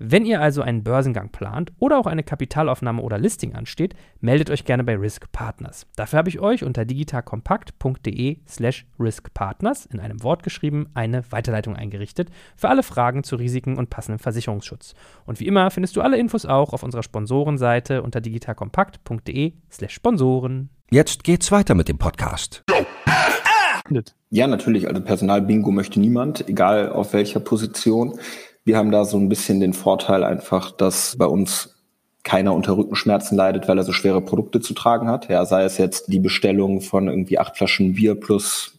Wenn ihr also einen Börsengang plant oder auch eine Kapitalaufnahme oder Listing ansteht, meldet euch gerne bei Risk Partners. Dafür habe ich euch unter digitalkompakt.de slash riskpartners in einem Wort geschrieben eine Weiterleitung eingerichtet für alle Fragen zu Risiken und passendem Versicherungsschutz. Und wie immer findest du alle Infos auch auf unserer Sponsorenseite unter digitalkompakt.de slash Sponsoren. Jetzt geht's weiter mit dem Podcast. Ja, natürlich. Also Personalbingo möchte niemand, egal auf welcher Position. Wir haben da so ein bisschen den Vorteil einfach, dass bei uns keiner unter Rückenschmerzen leidet, weil er so schwere Produkte zu tragen hat. Ja, sei es jetzt die Bestellung von irgendwie acht Flaschen Bier plus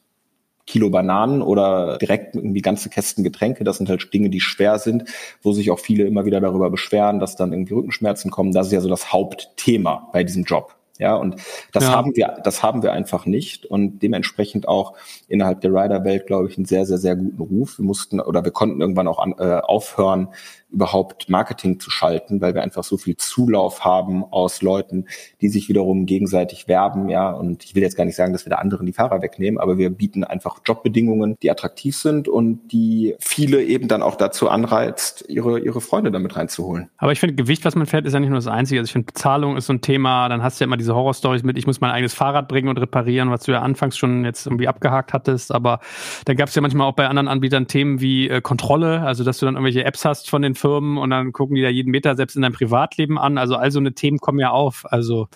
Kilo Bananen oder direkt irgendwie ganze Kästen Getränke. Das sind halt Dinge, die schwer sind, wo sich auch viele immer wieder darüber beschweren, dass dann irgendwie Rückenschmerzen kommen. Das ist ja so das Hauptthema bei diesem Job. Ja, und das ja. haben wir, das haben wir einfach nicht und dementsprechend auch innerhalb der Rider-Welt, glaube ich, einen sehr, sehr, sehr guten Ruf. Wir mussten oder wir konnten irgendwann auch an, äh, aufhören, überhaupt Marketing zu schalten, weil wir einfach so viel Zulauf haben aus Leuten, die sich wiederum gegenseitig werben, ja. Und ich will jetzt gar nicht sagen, dass wir da anderen die Fahrer wegnehmen, aber wir bieten einfach Jobbedingungen, die attraktiv sind und die viele eben dann auch dazu anreizt, ihre, ihre Freunde damit reinzuholen. Aber ich finde, Gewicht, was man fährt, ist ja nicht nur das Einzige. Also ich finde, Bezahlung ist so ein Thema. Dann hast du ja immer diese Horrorstories mit, ich muss mein eigenes Fahrrad bringen und reparieren, was du ja anfangs schon jetzt irgendwie abgehakt hattest. Aber dann gab es ja manchmal auch bei anderen Anbietern Themen wie äh, Kontrolle, also dass du dann irgendwelche Apps hast von den Firmen und dann gucken die da jeden Meter selbst in deinem Privatleben an. Also all so eine Themen kommen ja auf. Also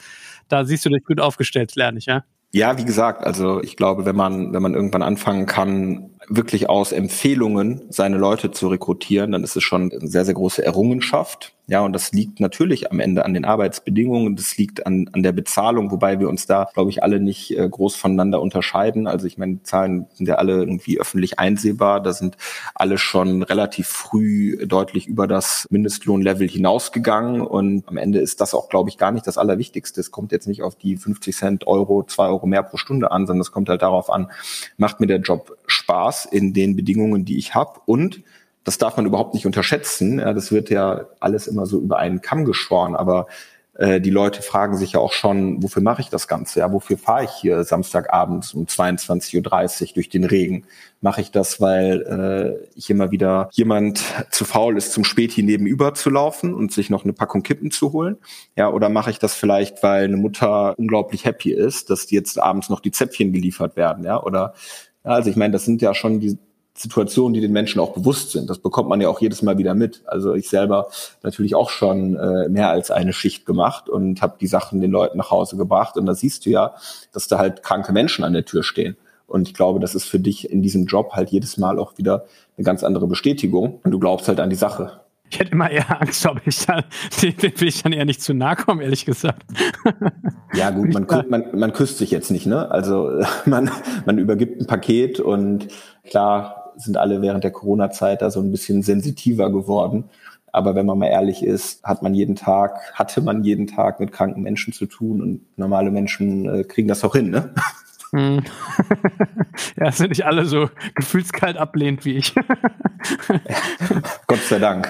da siehst du dich gut aufgestellt, lerne ich, ja? Ja, wie gesagt, also ich glaube, wenn man, wenn man irgendwann anfangen kann, wirklich aus Empfehlungen seine Leute zu rekrutieren, dann ist es schon eine sehr, sehr große Errungenschaft. Ja, und das liegt natürlich am Ende an den Arbeitsbedingungen, das liegt an, an der Bezahlung, wobei wir uns da, glaube ich, alle nicht äh, groß voneinander unterscheiden. Also ich meine, die Zahlen sind ja alle irgendwie öffentlich einsehbar. Da sind alle schon relativ früh deutlich über das Mindestlohnlevel hinausgegangen. Und am Ende ist das auch, glaube ich, gar nicht das Allerwichtigste. Es kommt jetzt nicht auf die 50 Cent Euro, zwei Euro mehr pro Stunde an, sondern es kommt halt darauf an, macht mir der Job Spaß in den Bedingungen, die ich habe und das darf man überhaupt nicht unterschätzen. Ja, das wird ja alles immer so über einen Kamm geschworen, aber äh, die Leute fragen sich ja auch schon, wofür mache ich das Ganze? Ja, wofür fahre ich hier Samstagabends um 22.30 Uhr durch den Regen? Mache ich das, weil äh, ich immer wieder jemand zu faul ist, zum Späti nebenüber zu laufen und sich noch eine Packung Kippen zu holen? Ja, oder mache ich das vielleicht, weil eine Mutter unglaublich happy ist, dass jetzt abends noch die Zäpfchen geliefert werden? Ja, oder also ich meine, das sind ja schon die Situationen, die den Menschen auch bewusst sind. Das bekommt man ja auch jedes Mal wieder mit. Also ich selber natürlich auch schon äh, mehr als eine Schicht gemacht und habe die Sachen den Leuten nach Hause gebracht. Und da siehst du ja, dass da halt kranke Menschen an der Tür stehen. Und ich glaube, das ist für dich in diesem Job halt jedes Mal auch wieder eine ganz andere Bestätigung. Und du glaubst halt an die Sache. Ich hätte immer eher Angst, ob ich da, dem will ich dann eher nicht zu nahe kommen, ehrlich gesagt. Ja, gut, man, man, man küsst sich jetzt nicht, ne? Also man, man übergibt ein Paket und klar sind alle während der Corona-Zeit da so ein bisschen sensitiver geworden. Aber wenn man mal ehrlich ist, hat man jeden Tag, hatte man jeden Tag mit kranken Menschen zu tun und normale Menschen äh, kriegen das auch hin, ne? Hm. ja, sind nicht alle so gefühlskalt ablehnt wie ich. Gott sei Dank.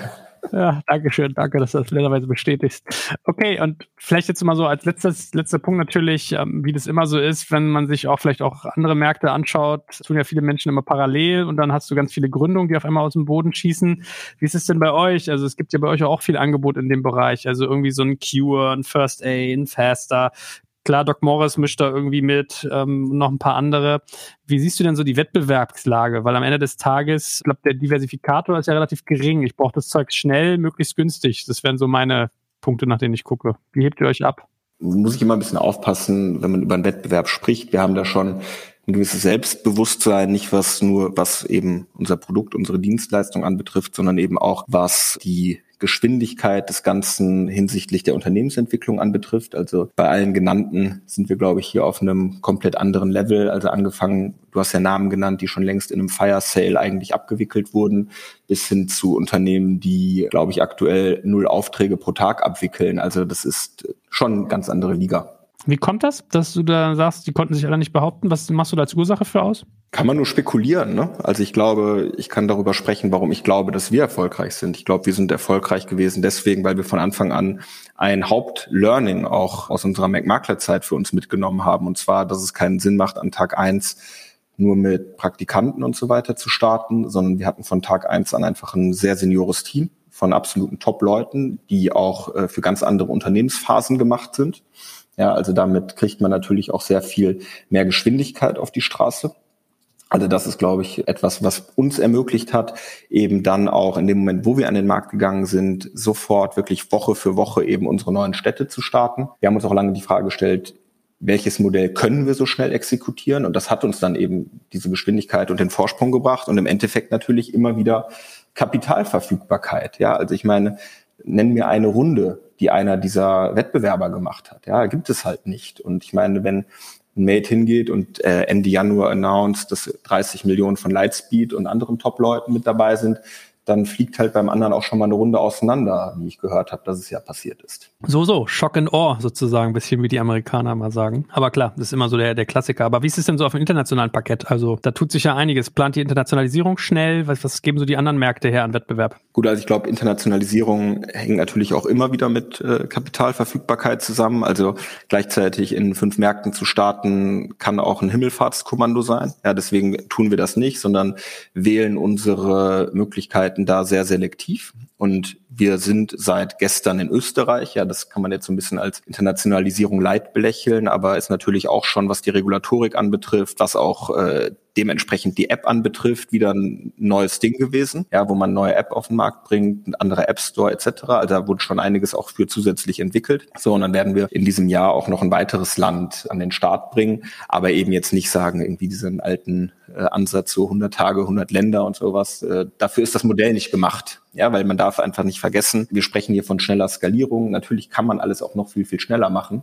Ja, danke schön, danke, dass du das letzterweise bestätigst. Okay, und vielleicht jetzt mal so als letztes, letzter Punkt natürlich, ähm, wie das immer so ist, wenn man sich auch vielleicht auch andere Märkte anschaut, tun ja viele Menschen immer parallel und dann hast du ganz viele Gründungen, die auf einmal aus dem Boden schießen. Wie ist es denn bei euch? Also es gibt ja bei euch auch viel Angebot in dem Bereich, also irgendwie so ein Cure, ein First Aid, ein Faster. Klar, Doc Morris mischt da irgendwie mit, ähm, noch ein paar andere. Wie siehst du denn so die Wettbewerbslage? Weil am Ende des Tages, ich glaube, der Diversifikator ist ja relativ gering. Ich brauche das Zeug schnell, möglichst günstig. Das wären so meine Punkte, nach denen ich gucke. Wie hebt ihr euch ab? Muss ich immer ein bisschen aufpassen, wenn man über einen Wettbewerb spricht. Wir haben da schon ein gewisses Selbstbewusstsein, nicht was nur, was eben unser Produkt, unsere Dienstleistung anbetrifft, sondern eben auch, was die Geschwindigkeit des Ganzen hinsichtlich der Unternehmensentwicklung anbetrifft. Also bei allen genannten sind wir, glaube ich, hier auf einem komplett anderen Level. Also angefangen, du hast ja Namen genannt, die schon längst in einem Fire Sale eigentlich abgewickelt wurden, bis hin zu Unternehmen, die, glaube ich, aktuell null Aufträge pro Tag abwickeln. Also das ist schon eine ganz andere Liga. Wie kommt das, dass du da sagst, die konnten sich alle nicht behaupten? Was machst du da als Ursache für aus? Kann man nur spekulieren. Ne? Also ich glaube, ich kann darüber sprechen, warum ich glaube, dass wir erfolgreich sind. Ich glaube, wir sind erfolgreich gewesen deswegen, weil wir von Anfang an ein Hauptlearning auch aus unserer Mac-Makler-Zeit für uns mitgenommen haben. Und zwar, dass es keinen Sinn macht, an Tag eins nur mit Praktikanten und so weiter zu starten, sondern wir hatten von Tag eins an einfach ein sehr seniores Team von absoluten Top-Leuten, die auch äh, für ganz andere Unternehmensphasen gemacht sind. Ja, also damit kriegt man natürlich auch sehr viel mehr Geschwindigkeit auf die Straße. Also das ist, glaube ich, etwas, was uns ermöglicht hat, eben dann auch in dem Moment, wo wir an den Markt gegangen sind, sofort wirklich Woche für Woche eben unsere neuen Städte zu starten. Wir haben uns auch lange die Frage gestellt, welches Modell können wir so schnell exekutieren? Und das hat uns dann eben diese Geschwindigkeit und den Vorsprung gebracht und im Endeffekt natürlich immer wieder Kapitalverfügbarkeit. Ja, also ich meine, nenn mir eine Runde, die einer dieser Wettbewerber gemacht hat. Ja, gibt es halt nicht. Und ich meine, wenn ein Mate hingeht und äh, Ende Januar announced, dass 30 Millionen von Lightspeed und anderen Top-Leuten mit dabei sind, dann fliegt halt beim anderen auch schon mal eine Runde auseinander, wie ich gehört habe, dass es ja passiert ist. So, so, Shock and Awe sozusagen, ein bisschen wie die Amerikaner mal sagen. Aber klar, das ist immer so der, der Klassiker. Aber wie ist es denn so auf dem internationalen Parkett? Also da tut sich ja einiges. Plant die Internationalisierung schnell? Was, was geben so die anderen Märkte her an Wettbewerb? Gut, also ich glaube, Internationalisierung hängt natürlich auch immer wieder mit äh, Kapitalverfügbarkeit zusammen. Also gleichzeitig in fünf Märkten zu starten, kann auch ein Himmelfahrtskommando sein. Ja, deswegen tun wir das nicht, sondern wählen unsere Möglichkeiten da sehr selektiv. Und wir sind seit gestern in Österreich. Ja, das kann man jetzt so ein bisschen als Internationalisierung leid belächeln, aber ist natürlich auch schon, was die Regulatorik anbetrifft, was auch äh, dementsprechend die App anbetrifft, wieder ein neues Ding gewesen, ja, wo man neue App auf den Markt bringt, ein anderer App Store etc. Also da wurde schon einiges auch für zusätzlich entwickelt. So, und dann werden wir in diesem Jahr auch noch ein weiteres Land an den Start bringen, aber eben jetzt nicht sagen, irgendwie diesen alten äh, Ansatz, so 100 Tage, 100 Länder und sowas. Äh, dafür ist das Modell nicht gemacht. Ja, weil man darf einfach nicht vergessen, wir sprechen hier von schneller Skalierung. Natürlich kann man alles auch noch viel, viel schneller machen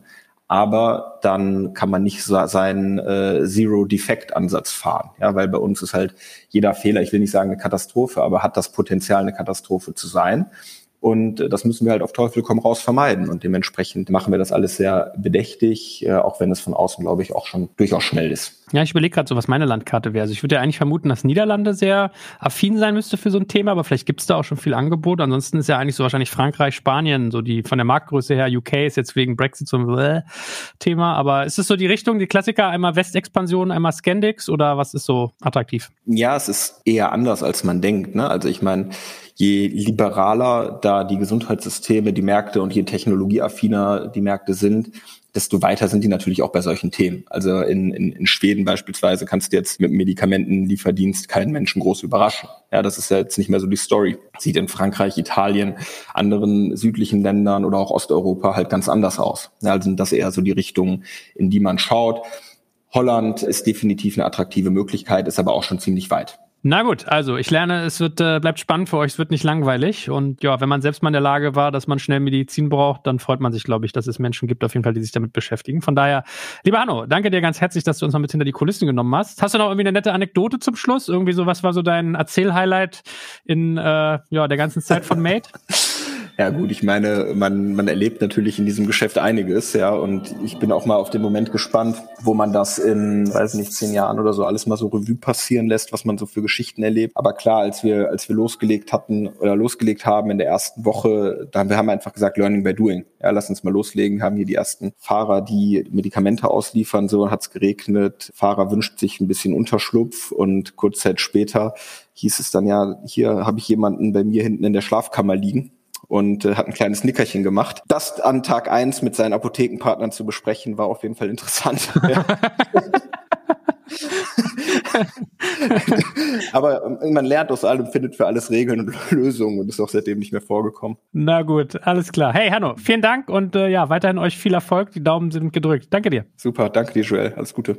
aber dann kann man nicht seinen äh, Zero-Defect-Ansatz fahren. Ja, weil bei uns ist halt jeder Fehler, ich will nicht sagen eine Katastrophe, aber hat das Potenzial, eine Katastrophe zu sein. Und äh, das müssen wir halt auf Teufel komm raus vermeiden. Und dementsprechend machen wir das alles sehr bedächtig, äh, auch wenn es von außen, glaube ich, auch schon durchaus schnell ist. Ja, ich überlege gerade so, was meine Landkarte wäre. Also ich würde ja eigentlich vermuten, dass Niederlande sehr affin sein müsste für so ein Thema, aber vielleicht gibt es da auch schon viel Angebot. Ansonsten ist ja eigentlich so wahrscheinlich Frankreich, Spanien, so die von der Marktgröße her, UK ist jetzt wegen Brexit so ein äh, Thema. Aber ist es so die Richtung, die Klassiker, einmal Westexpansion, einmal Scandix oder was ist so attraktiv? Ja, es ist eher anders, als man denkt. Ne? Also ich meine, je liberaler da die Gesundheitssysteme, die Märkte und je technologieaffiner die Märkte sind, desto weiter sind die natürlich auch bei solchen Themen. Also in, in, in Schweden beispielsweise kannst du jetzt mit Medikamentenlieferdienst keinen Menschen groß überraschen. Ja, das ist ja jetzt nicht mehr so die Story. Sieht in Frankreich, Italien, anderen südlichen Ländern oder auch Osteuropa halt ganz anders aus. Ja, also das eher so die Richtung, in die man schaut. Holland ist definitiv eine attraktive Möglichkeit, ist aber auch schon ziemlich weit. Na gut, also ich lerne, es wird, äh, bleibt spannend für euch, es wird nicht langweilig. Und ja, wenn man selbst mal in der Lage war, dass man schnell Medizin braucht, dann freut man sich, glaube ich, dass es Menschen gibt, auf jeden Fall, die sich damit beschäftigen. Von daher, lieber Hanno, danke dir ganz herzlich, dass du uns mal mit hinter die Kulissen genommen hast. Hast du noch irgendwie eine nette Anekdote zum Schluss? Irgendwie so, was war so dein Erzählhighlight in äh, ja, der ganzen Zeit von Mate? Ja gut, ich meine, man, man erlebt natürlich in diesem Geschäft einiges, ja, und ich bin auch mal auf den Moment gespannt, wo man das in, weiß nicht, zehn Jahren oder so alles mal so Revue passieren lässt, was man so für Geschichten erlebt. Aber klar, als wir, als wir losgelegt hatten oder losgelegt haben in der ersten Woche, da haben wir haben einfach gesagt, Learning by Doing. Ja, lass uns mal loslegen, haben hier die ersten Fahrer, die Medikamente ausliefern, so hat's geregnet, Fahrer wünscht sich ein bisschen Unterschlupf und kurz Zeit später hieß es dann ja, hier habe ich jemanden bei mir hinten in der Schlafkammer liegen und äh, hat ein kleines Nickerchen gemacht. Das an Tag eins mit seinen Apothekenpartnern zu besprechen, war auf jeden Fall interessant. Aber ähm, man lernt aus allem, findet für alles Regeln und Lösungen und ist auch seitdem nicht mehr vorgekommen. Na gut, alles klar. Hey Hanno, vielen Dank und äh, ja, weiterhin euch viel Erfolg. Die Daumen sind gedrückt. Danke dir. Super, danke dir, Joel. Alles Gute.